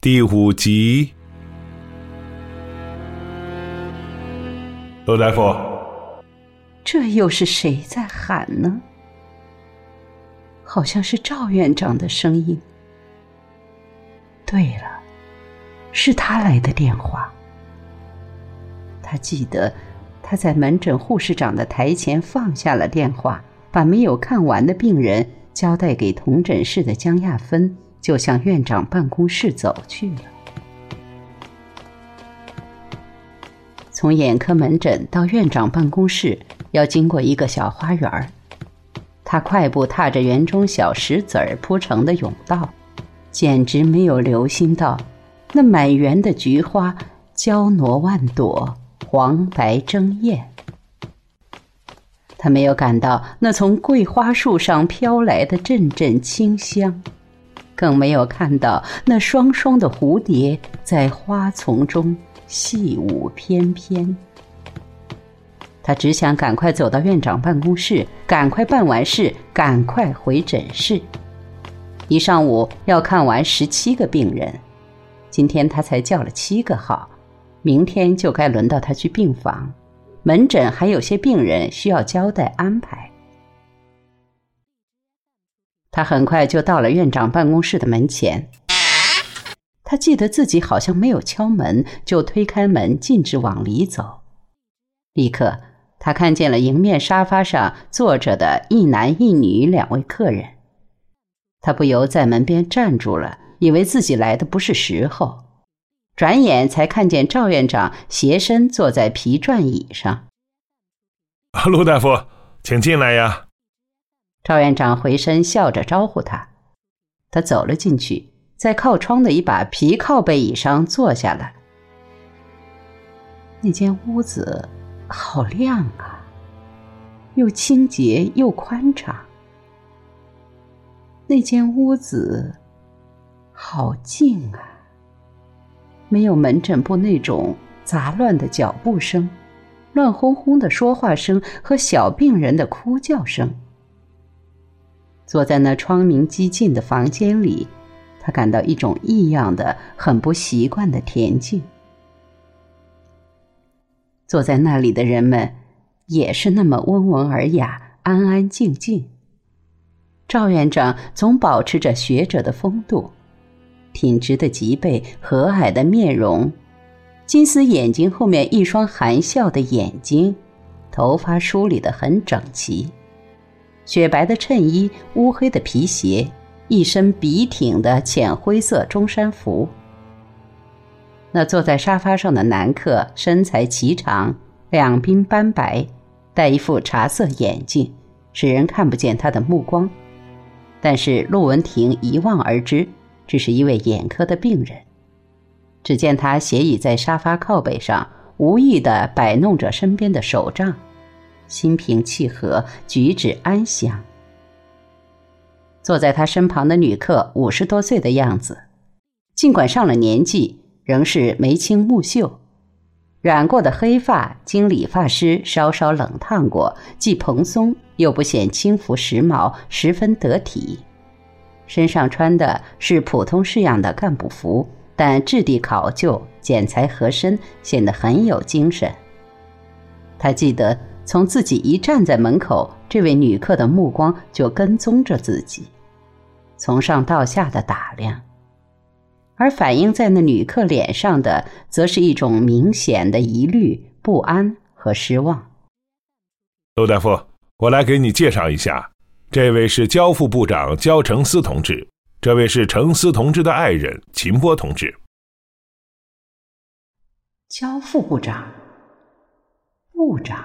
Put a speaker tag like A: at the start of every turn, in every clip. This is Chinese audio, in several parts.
A: 第五集。罗大夫，
B: 这又是谁在喊呢？好像是赵院长的声音。对了，是他来的电话。他记得他在门诊护士长的台前放下了电话，把没有看完的病人交代给同诊室的江亚芬，就向院长办公室走去了。从眼科门诊到院长办公室，要经过一个小花园儿。他快步踏着园中小石子儿铺成的甬道，简直没有留心到那满园的菊花娇挪万朵。黄白争艳，他没有感到那从桂花树上飘来的阵阵清香，更没有看到那双双的蝴蝶在花丛中戏舞翩翩。他只想赶快走到院长办公室，赶快办完事，赶快回诊室。一上午要看完十七个病人，今天他才叫了七个号。明天就该轮到他去病房，门诊还有些病人需要交代安排。他很快就到了院长办公室的门前。他记得自己好像没有敲门，就推开门径直往里走。立刻，他看见了迎面沙发上坐着的一男一女两位客人。他不由在门边站住了，以为自己来的不是时候。转眼才看见赵院长斜身坐在皮转椅上。
A: 陆大夫，请进来呀。
B: 赵院长回身笑着招呼他，他走了进去，在靠窗的一把皮靠背椅上坐下了。那间屋子好亮啊，又清洁又宽敞。那间屋子好静啊。没有门诊部那种杂乱的脚步声、乱哄哄的说话声和小病人的哭叫声。坐在那窗明几净的房间里，他感到一种异样的、很不习惯的恬静。坐在那里的人们也是那么温文尔雅、安安静静。赵院长总保持着学者的风度。挺直的脊背，和蔼的面容，金丝眼睛后面一双含笑的眼睛，头发梳理得很整齐，雪白的衬衣，乌黑的皮鞋，一身笔挺的浅灰色中山服。那坐在沙发上的男客身材颀长，两鬓斑白，戴一副茶色眼镜，使人看不见他的目光，但是陆文婷一望而知。这是一位眼科的病人，只见他斜倚在沙发靠背上，无意地摆弄着身边的手杖，心平气和，举止安详。坐在他身旁的女客五十多岁的样子，尽管上了年纪，仍是眉清目秀，染过的黑发经理发师稍稍冷烫过，既蓬松又不显轻浮时髦，十分得体。身上穿的是普通式样的干部服，但质地考究、剪裁合身，显得很有精神。他记得从自己一站在门口，这位女客的目光就跟踪着自己，从上到下的打量，而反映在那女客脸上的，则是一种明显的疑虑、不安和失望。
A: 陆大夫，我来给你介绍一下。这位是交副部长焦成思同志，这位是程思同志的爱人秦波同志。
B: 焦副部长，部长，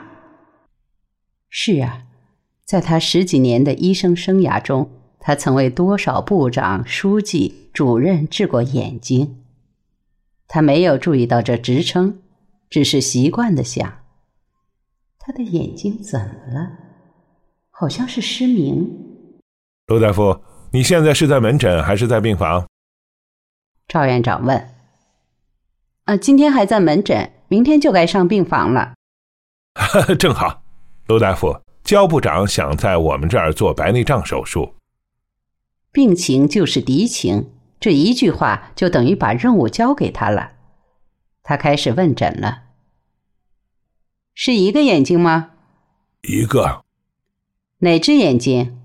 B: 是啊，在他十几年的医生生涯中，他曾为多少部长、书记、主任治过眼睛。他没有注意到这职称，只是习惯的想：他的眼睛怎么了？好像是失明。
A: 陆大夫，你现在是在门诊还是在病房？
B: 赵院长问。呃，今天还在门诊，明天就该上病房了。
A: 正好，陆大夫，焦部长想在我们这儿做白内障手术。
B: 病情就是敌情，这一句话就等于把任务交给他了。他开始问诊了：“是一个眼睛吗？”“
A: 一个。”“
B: 哪只眼睛？”“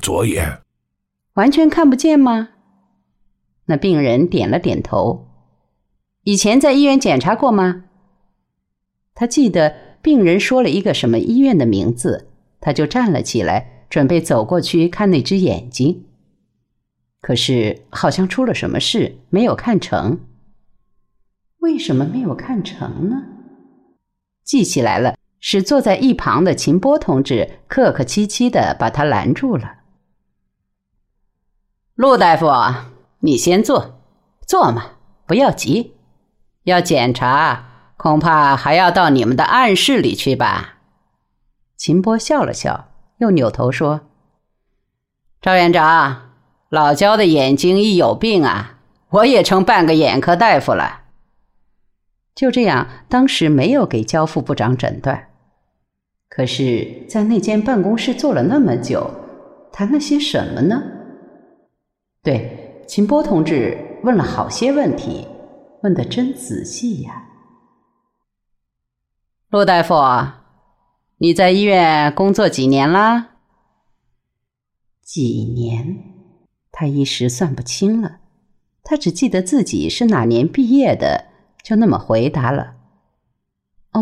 A: 左眼。”“
B: 完全看不见吗？”那病人点了点头。“以前在医院检查过吗？”他记得病人说了一个什么医院的名字，他就站了起来，准备走过去看那只眼睛。可是好像出了什么事，没有看成。为什么没有看成呢？记起来了，是坐在一旁的秦波同志客客气气的把他拦住了。陆大夫，你先坐，坐嘛，不要急，要检查，恐怕还要到你们的暗室里去吧。秦波笑了笑，又扭头说：“赵院长。”老焦的眼睛一有病啊，我也成半个眼科大夫了。就这样，当时没有给焦副部长诊断，可是，在那间办公室坐了那么久，谈了些什么呢？对，秦波同志问了好些问题，问的真仔细呀。陆大夫，你在医院工作几年了？几年？他一时算不清了，他只记得自己是哪年毕业的，就那么回答了。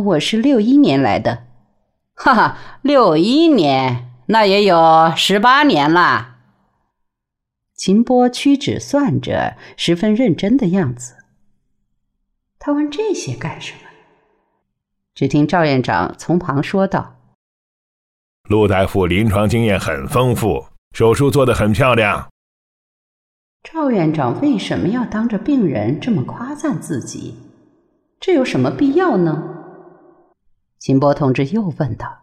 B: 我是六一年来的，哈哈，六一年，那也有十八年了。秦波屈指算着，十分认真的样子。他问这些干什么？只听赵院长从旁说道：“
A: 陆大夫临床经验很丰富，手术做得很漂亮。”
B: 赵院长为什么要当着病人这么夸赞自己？这有什么必要呢？秦波同志又问道：“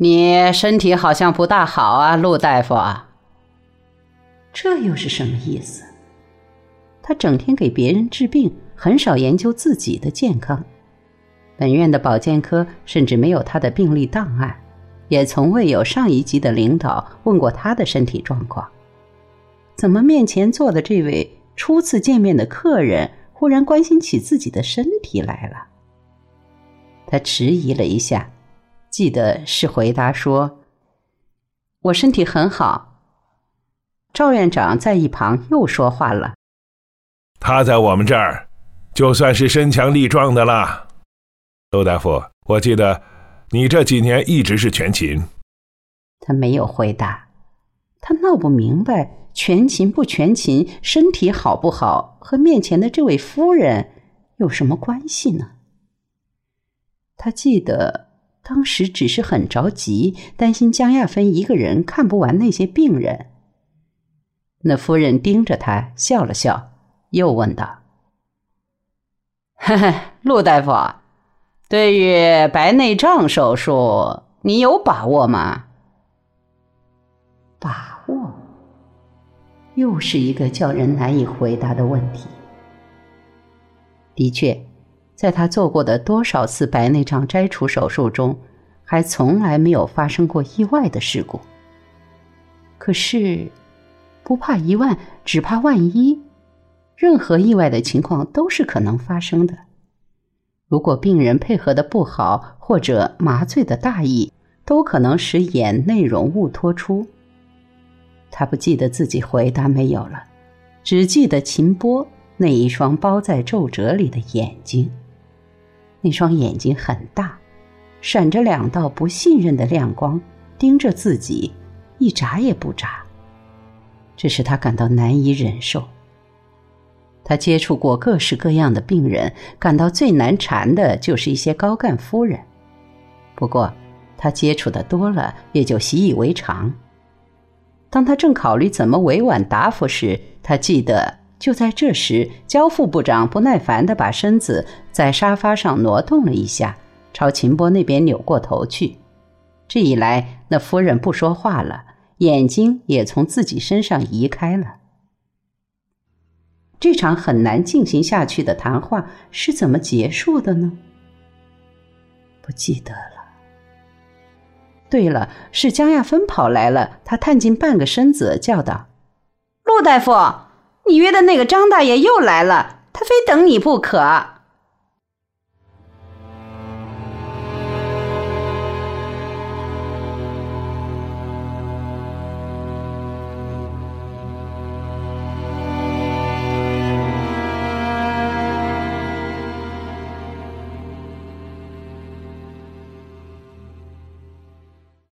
B: 你身体好像不大好啊，陆大夫啊。这又是什么意思？他整天给别人治病，很少研究自己的健康。本院的保健科甚至没有他的病历档案，也从未有上一级的领导问过他的身体状况。”怎么面前坐的这位初次见面的客人忽然关心起自己的身体来了？他迟疑了一下，记得是回答说：“我身体很好。”赵院长在一旁又说话了：“
A: 他在我们这儿，就算是身强力壮的了。”陆大夫，我记得你这几年一直是全勤。
B: 他没有回答，他闹不明白。全勤不全勤，身体好不好，和面前的这位夫人有什么关系呢？他记得当时只是很着急，担心江亚芬一个人看不完那些病人。那夫人盯着他笑了笑，又问道：“嘿嘿，陆大夫，对于白内障手术，你有把握吗？”把握。又是一个叫人难以回答的问题。的确，在他做过的多少次白内障摘除手术中，还从来没有发生过意外的事故。可是，不怕一万，只怕万一，任何意外的情况都是可能发生的。如果病人配合的不好，或者麻醉的大意，都可能使眼内容物脱出。他不记得自己回答没有了，只记得秦波那一双包在皱褶里的眼睛。那双眼睛很大，闪着两道不信任的亮光，盯着自己，一眨也不眨。这使他感到难以忍受。他接触过各式各样的病人，感到最难缠的就是一些高干夫人。不过，他接触的多了，也就习以为常。当他正考虑怎么委婉答复时，他记得就在这时，焦副部长不耐烦地把身子在沙发上挪动了一下，朝秦波那边扭过头去。这一来，那夫人不说话了，眼睛也从自己身上移开了。这场很难进行下去的谈话是怎么结束的呢？不记得了。对了，是江亚芬跑来了。她探进半个身子，叫道：“陆大夫，你约的那个张大爷又来了，他非等你不可。